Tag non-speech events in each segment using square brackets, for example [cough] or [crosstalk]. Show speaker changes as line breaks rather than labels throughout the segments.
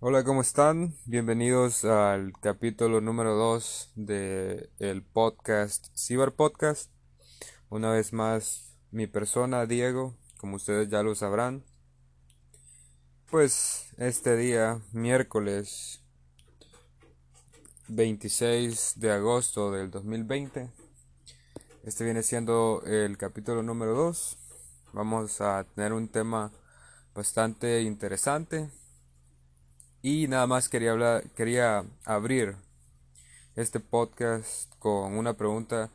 Hola, ¿cómo están? Bienvenidos al capítulo número 2 de el podcast Cyber Podcast. Una vez más, mi persona, Diego, como ustedes ya lo sabrán. Pues este día, miércoles 26 de agosto del 2020, este viene siendo el capítulo número 2. Vamos a tener un tema bastante interesante y nada más quería hablar, quería abrir este podcast con una pregunta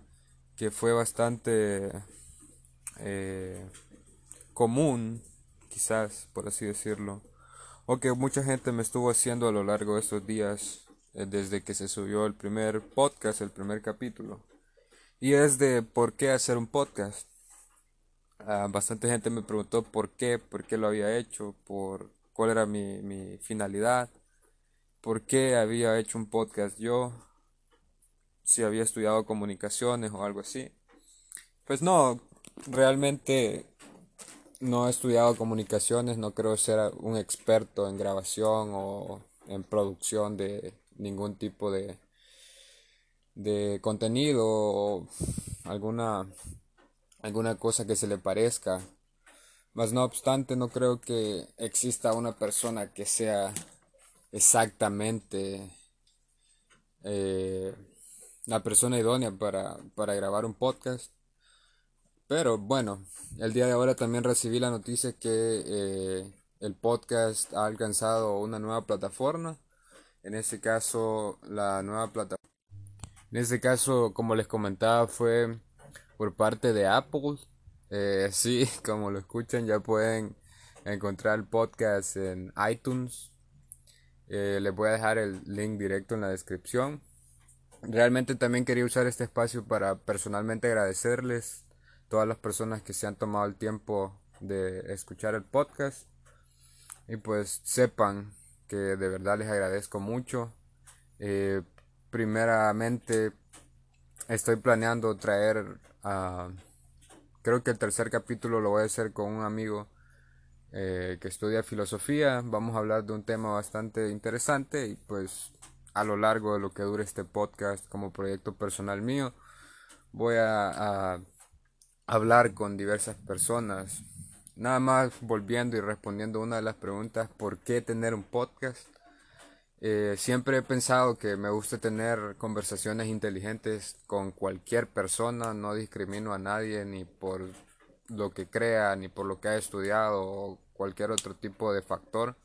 que fue bastante eh, común, quizás por así decirlo, o que mucha gente me estuvo haciendo a lo largo de estos días eh, desde que se subió el primer podcast, el primer capítulo. Y es de por qué hacer un podcast. Ah, bastante gente me preguntó por qué, por qué lo había hecho, por cuál era mi, finalidad, por qué había hecho un podcast yo, si había estudiado comunicaciones o algo así. Pues no, realmente no he estudiado comunicaciones, no creo ser un experto en grabación o en producción de ningún tipo de, de contenido o alguna, alguna cosa que se le parezca mas no obstante, no creo que exista una persona que sea exactamente eh, la persona idónea para, para grabar un podcast. Pero bueno, el día de ahora también recibí la noticia que eh, el podcast ha alcanzado una nueva plataforma. En este caso, la nueva plataforma. En este caso, como les comentaba, fue por parte de Apple. Eh, [laughs] sí, como lo escuchan, ya pueden encontrar el podcast en iTunes. Eh, les voy a dejar el link directo en la descripción. Realmente también quería usar este espacio para personalmente agradecerles todas las personas que se han tomado el tiempo de escuchar el podcast. Y pues sepan que de verdad les agradezco mucho. Eh, primeramente estoy planeando traer a creo que el tercer capítulo lo voy a hacer con un amigo eh, que estudia filosofía. Vamos a hablar de un tema bastante interesante y pues a lo largo de lo que dure este podcast como proyecto personal mío voy a, a hablar con diversas personas. Nada más volviendo y respondiendo una de las preguntas, ¿por qué tener un podcast? Eh, siempre he pensado que me gusta tener conversaciones inteligentes con cualquier persona, no discrimino a nadie ni por lo que crea, ni por lo que ha estudiado o cualquier otro tipo de factor.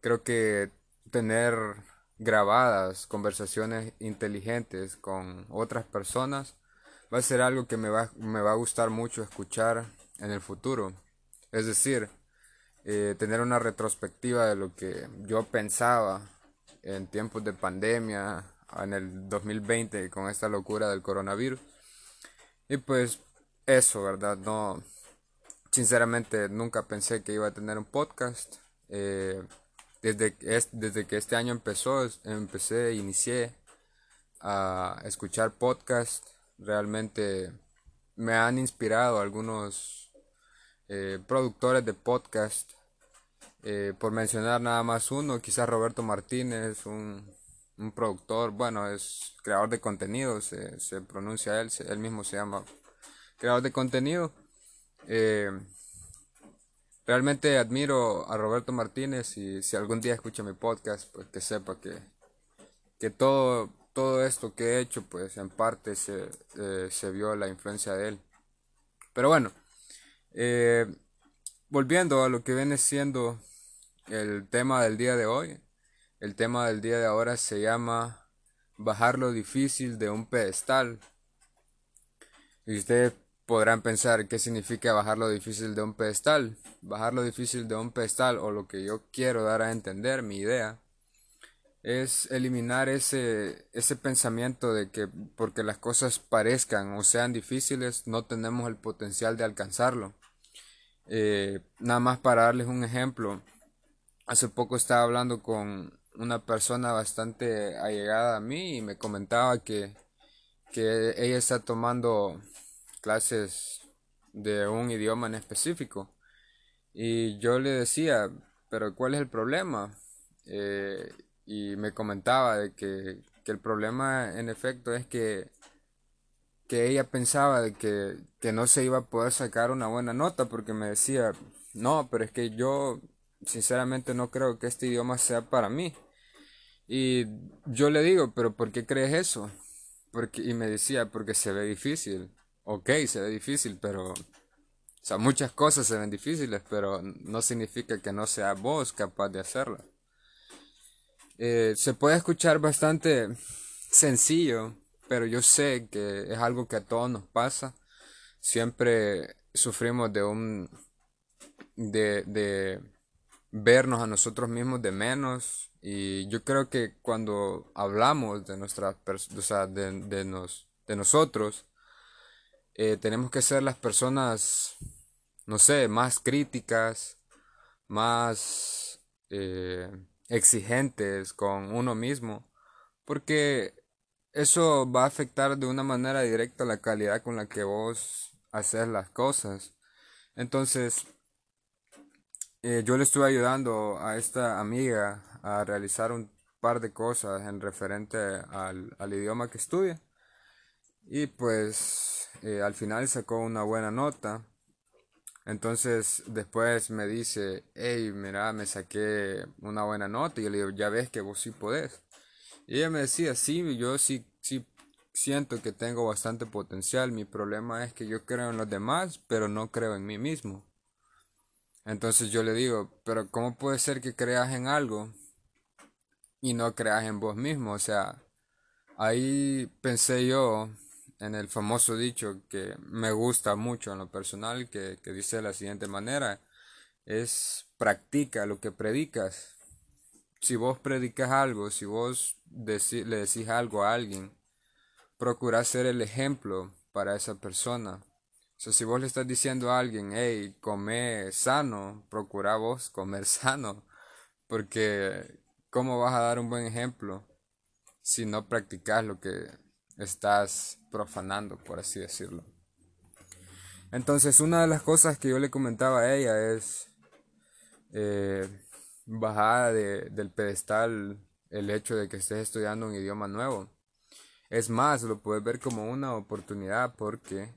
Creo que tener grabadas conversaciones inteligentes con otras personas va a ser algo que me va, me va a gustar mucho escuchar en el futuro. Es decir, eh, tener una retrospectiva de lo que yo pensaba en tiempos de pandemia, en el 2020 con esta locura del coronavirus. Y pues eso, ¿verdad? No, sinceramente nunca pensé que iba a tener un podcast. Eh, desde, desde que este año empezó, empecé, inicié a escuchar podcast. Realmente me han inspirado algunos eh, productores de podcast. Eh, por mencionar nada más uno, quizás Roberto Martínez, un, un productor, bueno, es creador de contenido, se, se pronuncia él, él mismo se llama creador de contenido. Eh, realmente admiro a Roberto Martínez y si algún día escucha mi podcast, pues que sepa que, que todo, todo esto que he hecho, pues en parte se, se vio la influencia de él. Pero bueno, eh, volviendo a lo que viene siendo el tema del día de hoy, el tema del día de ahora se llama bajar lo difícil de un pedestal. Y ustedes podrán pensar qué significa bajar lo difícil de un pedestal. Bajar lo difícil de un pedestal o lo que yo quiero dar a entender, mi idea, es eliminar ese, ese pensamiento de que porque las cosas parezcan o sean difíciles no tenemos el potencial de alcanzarlo. Eh, nada más para darles un ejemplo, hace poco estaba hablando con una persona bastante allegada a mí y me comentaba que, que ella está tomando clases de un idioma en específico. Y yo le decía, pero ¿cuál es el problema? eh, y me comentaba de que, que, el problema en efecto es que, que ella pensaba de que, que no se iba a poder sacar una buena nota porque me decía, no, pero es que yo sinceramente no creo que este idioma sea para mí. Y yo le digo, pero ¿por qué crees eso? Porque, y me decía, porque se ve difícil. Ok, se ve difícil, pero... O sea, muchas cosas se ven difíciles, pero no significa que no sea vos capaz de hacerla. Eh, se puede escuchar bastante sencillo, pero yo sé que es algo que a todos nos pasa. Siempre sufrimos de un... de, de vernos a nosotros mismos de menos y yo creo que cuando hablamos de nuestras o sea, de, de, nos, de nosotros eh, tenemos que ser las personas no sé más críticas más eh, exigentes con uno mismo porque eso va a afectar de una manera directa la calidad con la que vos haces las cosas entonces eh, yo le estuve ayudando a esta amiga a realizar un par de cosas en referente al, idioma que estudia. Y pues eh, al final sacó una buena nota. Entonces después me dice, hey, mira, me saqué una buena nota. Y yo le digo, ya ves que vos sí podés. Ella me decía, sí, yo sí, sí siento que tengo bastante potencial. Mi problema es que yo creo en los demás, pero no creo en mí mismo. Entonces yo le digo, pero ¿cómo puede ser que creas en algo y no creas en vos mismo? O sea, ahí pensé yo en el famoso dicho que me gusta mucho en lo personal, que, dice de la siguiente manera, es practica lo que predicas. Si vos predicas algo, si vos le decís algo a alguien, procura ser el ejemplo para esa persona si vos le estás diciendo a alguien, hey, come sano, procura vos comer sano, porque ¿cómo vas a dar un buen ejemplo si no practicas lo que estás profanando, por así decirlo? Entonces, una de las cosas que yo le comentaba a ella es eh, bajar del pedestal el hecho de que estés estudiando un idioma nuevo. Es más, lo puedes ver como una oportunidad porque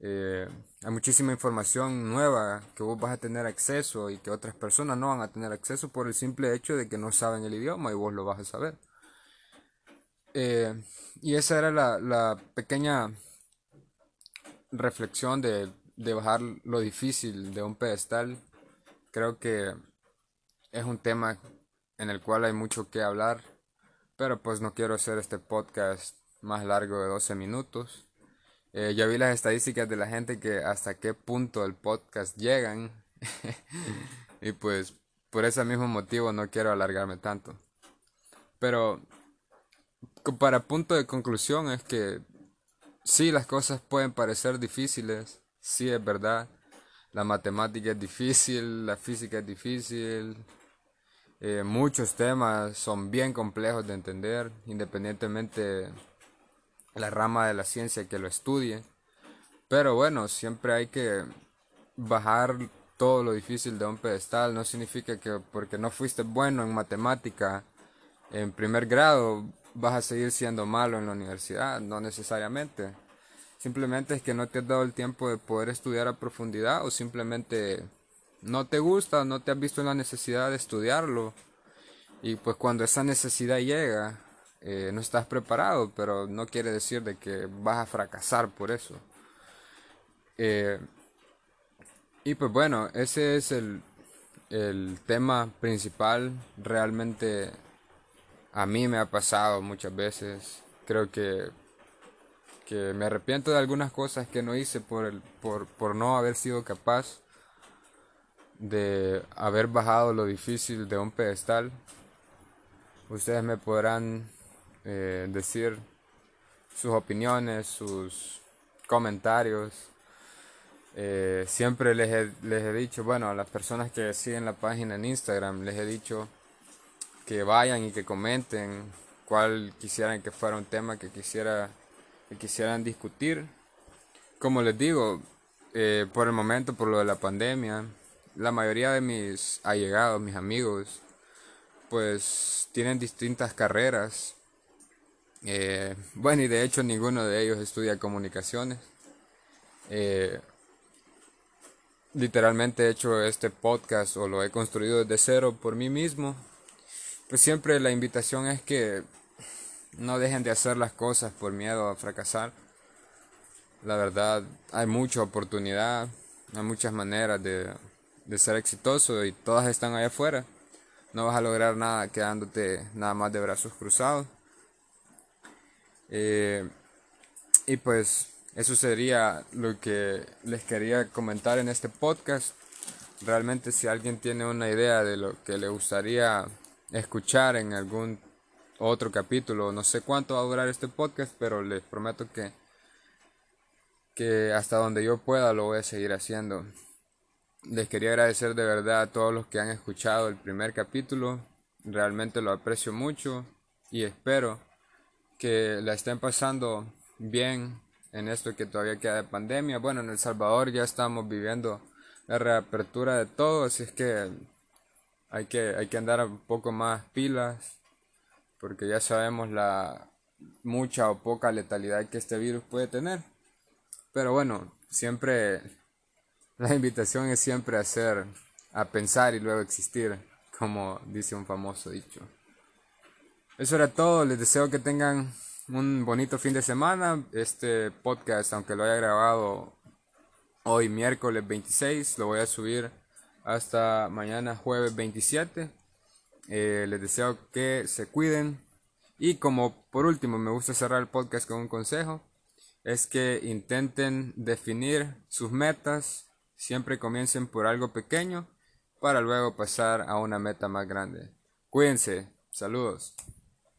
eh, hay muchísima información nueva que vos vas a tener acceso y que otras personas no van a tener acceso por el simple hecho de que no saben el idioma y vos lo vas a saber. Eh, y esa era la, pequeña reflexión de, de, bajar lo difícil de un pedestal. Creo que es un tema en el cual hay mucho que hablar, pero pues no quiero hacer este podcast más largo de 12 minutos. Eh, ya vi las estadísticas de la gente que hasta qué punto el podcast llegan. [laughs] y pues por ese mismo motivo no quiero alargarme tanto. Pero para punto de conclusión es que sí, las cosas pueden parecer difíciles, sí es verdad. La matemática es difícil, la física es difícil. Eh, muchos temas son bien complejos de entender, independientemente la rama de la ciencia que lo estudie. Pero bueno, siempre hay que bajar todo lo difícil de un pedestal. No significa que porque no fuiste bueno en matemática en primer grado vas a seguir siendo malo en la universidad. No necesariamente. Simplemente es que no te has dado el tiempo de poder estudiar a profundidad o simplemente no te gusta, no te has visto en la necesidad de estudiarlo. Y pues cuando esa necesidad llega, eh, no estás preparado, pero no quiere decir de que vas a fracasar por eso. Eh, y pues bueno, ese es el, el tema principal. Realmente a mí me ha pasado muchas veces. Creo que, que me arrepiento de algunas cosas que no hice por, el, por, por no haber sido capaz de haber bajado lo difícil de un pedestal. Ustedes me podrán eh, decir sus opiniones, sus comentarios. Eh, siempre les he, les he dicho, bueno, a las personas que siguen la página en Instagram, les he dicho que vayan y que comenten cuál quisieran que fuera un tema que, quisiera, que quisieran discutir. Como les digo, eh, por el momento, por lo de la pandemia, la mayoría de mis allegados, mis amigos, pues tienen distintas carreras. Eh, bueno, y de hecho ninguno de ellos estudia comunicaciones. Eh, literalmente he hecho este podcast o lo he construido desde cero por mí mismo. Pues siempre la invitación es que no dejen de hacer las cosas por miedo a fracasar. La verdad, hay mucha oportunidad, hay muchas maneras de, de ser exitoso y todas están allá afuera. No vas a lograr nada quedándote nada más de brazos cruzados. Eh, y pues eso sería lo que les quería comentar en este podcast. Realmente si alguien tiene una idea de lo que le gustaría escuchar en algún otro capítulo, no sé cuánto va a durar este podcast, pero les prometo que, que hasta donde yo pueda lo voy a seguir haciendo. Les quería agradecer de verdad a todos los que han escuchado el primer capítulo. Realmente lo aprecio mucho y espero que la estén pasando bien en esto que todavía queda de pandemia. Bueno, en El Salvador ya estamos viviendo la reapertura de todo, así es que hay que, hay que andar un poco más pilas, porque ya sabemos la mucha o poca letalidad que este virus puede tener. Pero bueno, siempre la invitación es siempre hacer, a pensar y luego existir, como dice un famoso dicho. Eso era todo, les deseo que tengan un bonito fin de semana. Este podcast, aunque lo haya grabado hoy miércoles 26, lo voy a subir hasta mañana jueves 27. Eh, les deseo que se cuiden. Y como por último me gusta cerrar el podcast con un consejo, es que intenten definir sus metas, siempre comiencen por algo pequeño para luego pasar a una meta más grande. Cuídense, saludos.